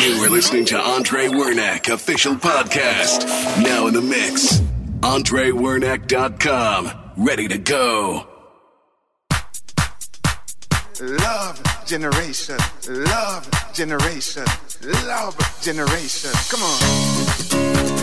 You were listening to Andre Wernack, official podcast. Now in the mix. AndreWernack.com. Ready to go. Love generation. Love generation. Love generation. Come on.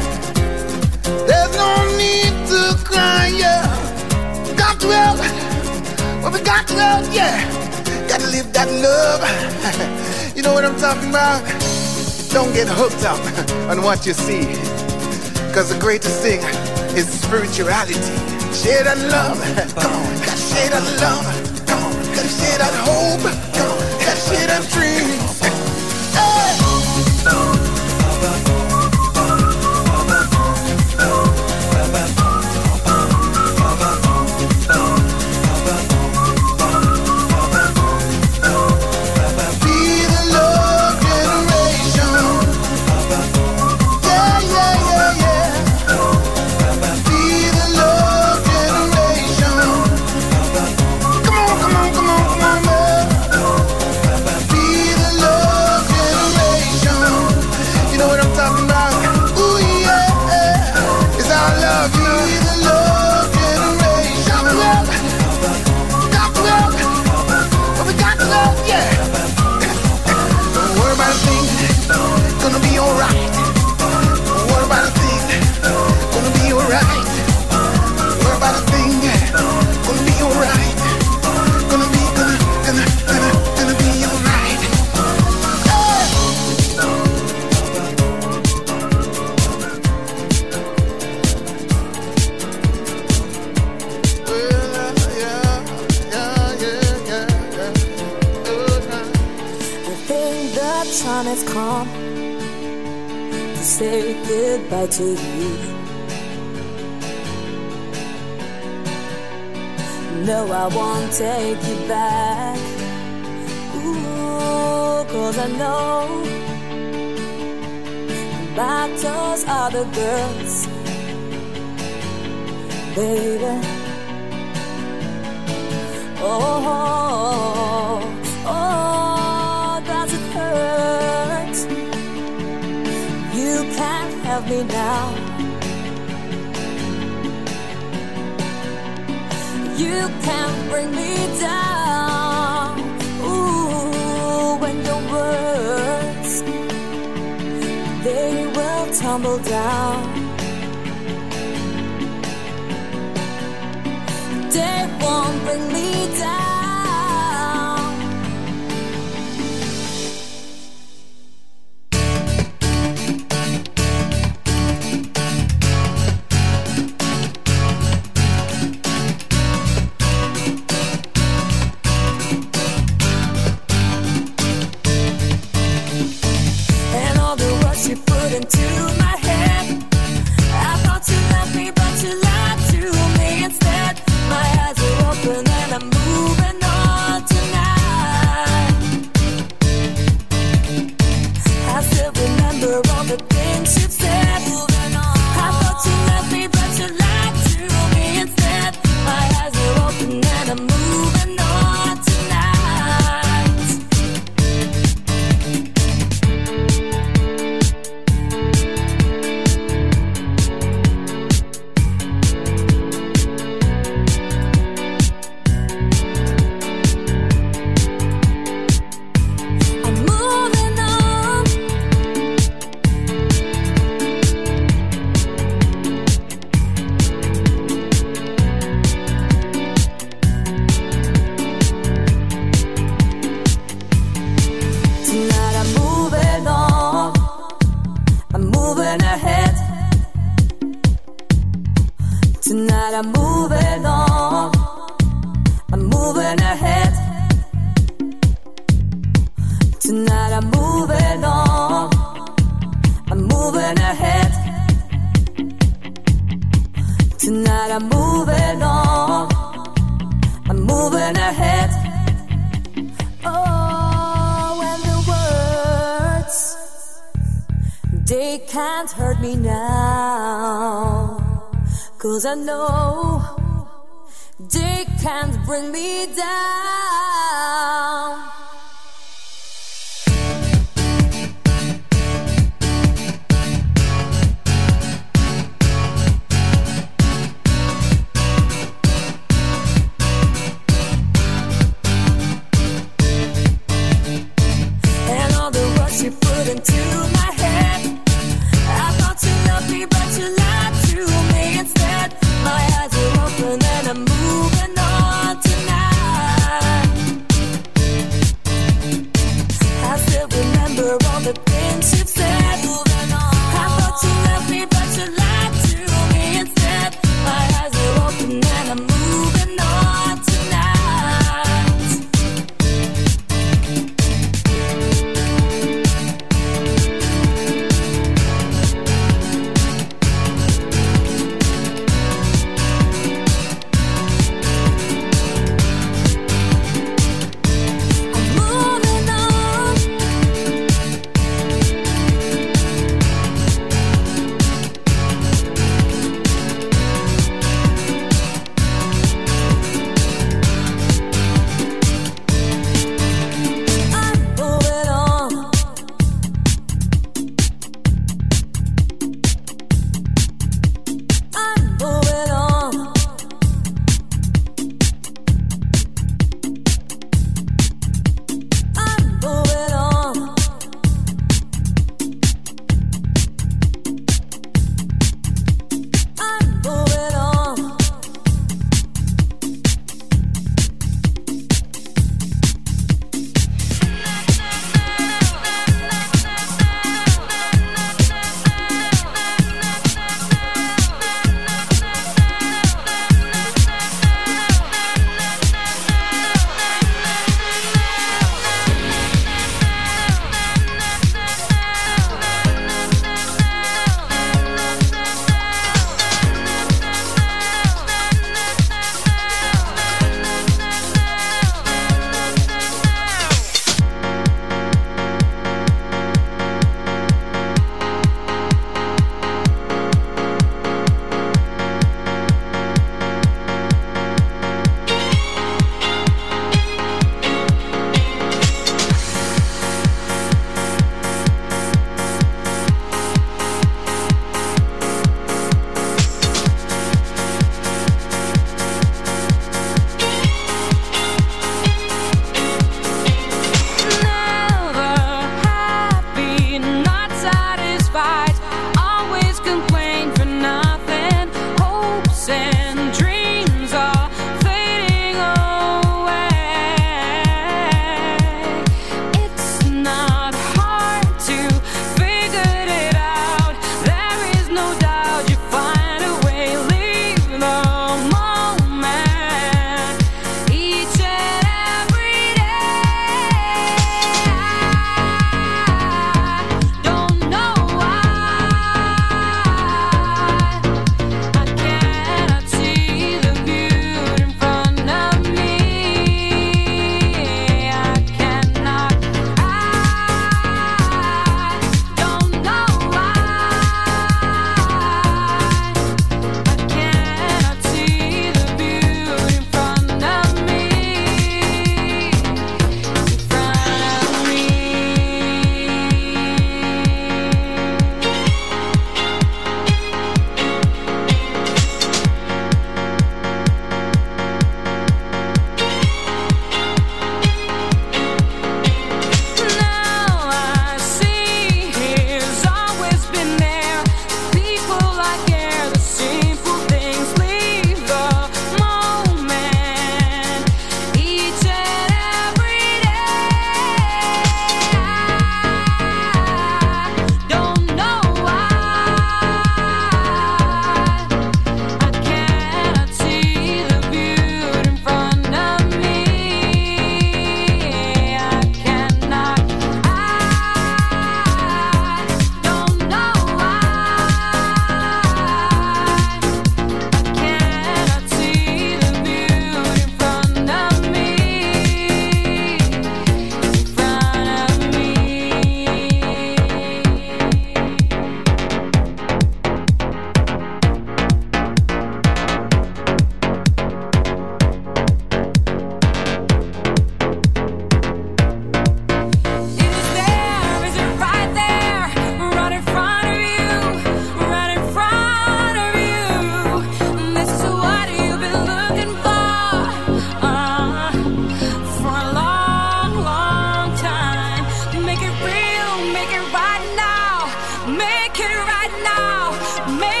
make it right now. Make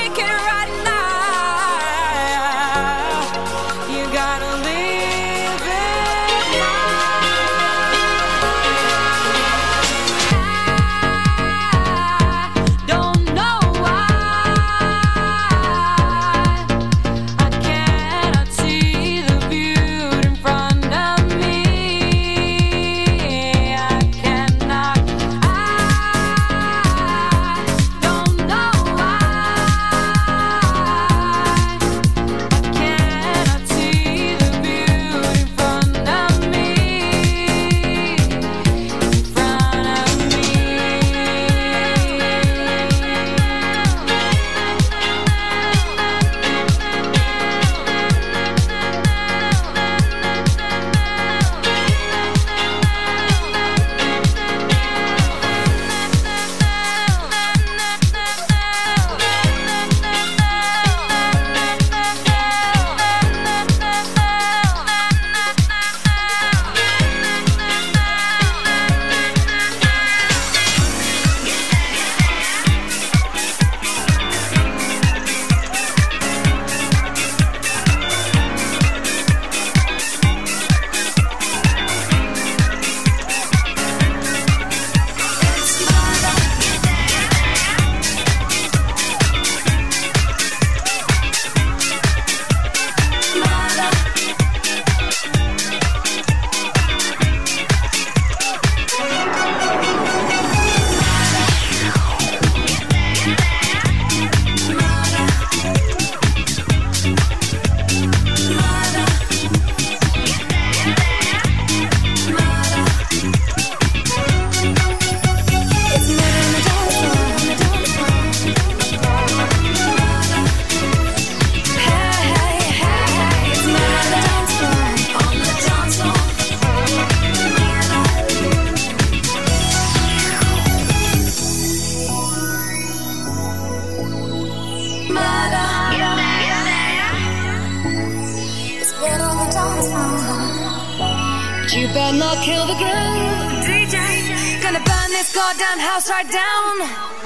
You better not kill the groove, DJ. Gonna burn this goddamn house right down.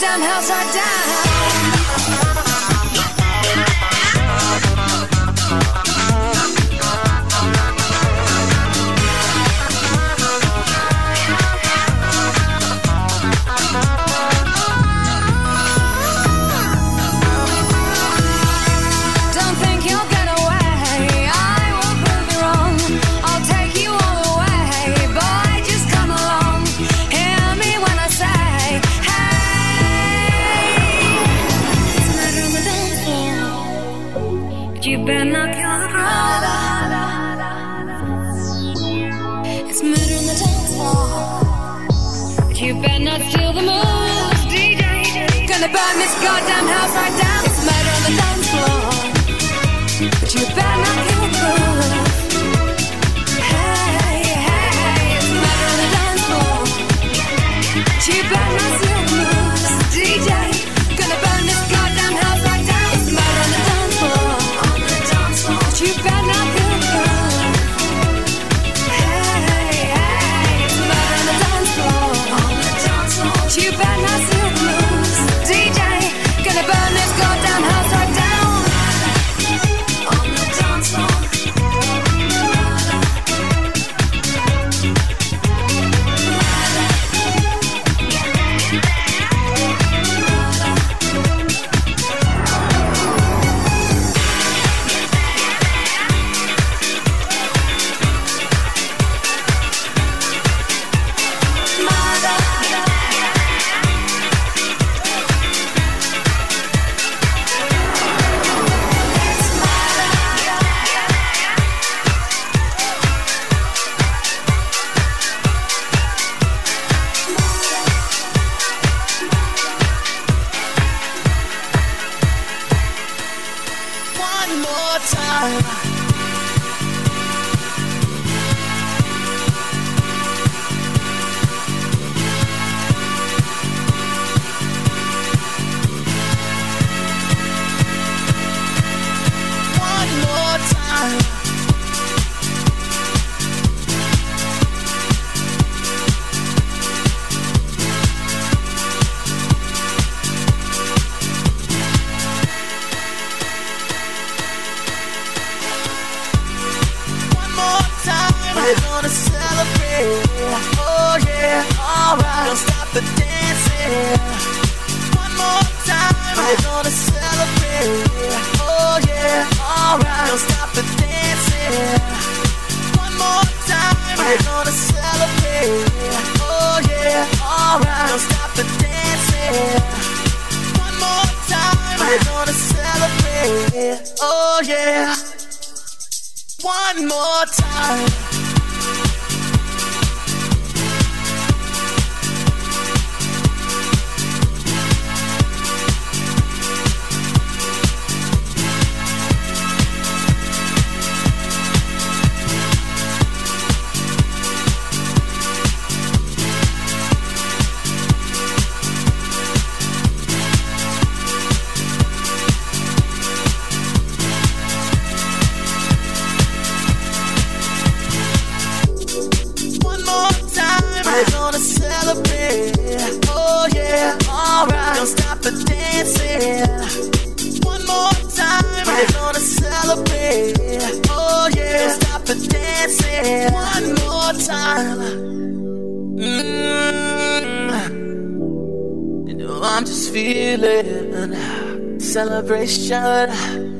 damn house I die.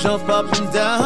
Jump up and down.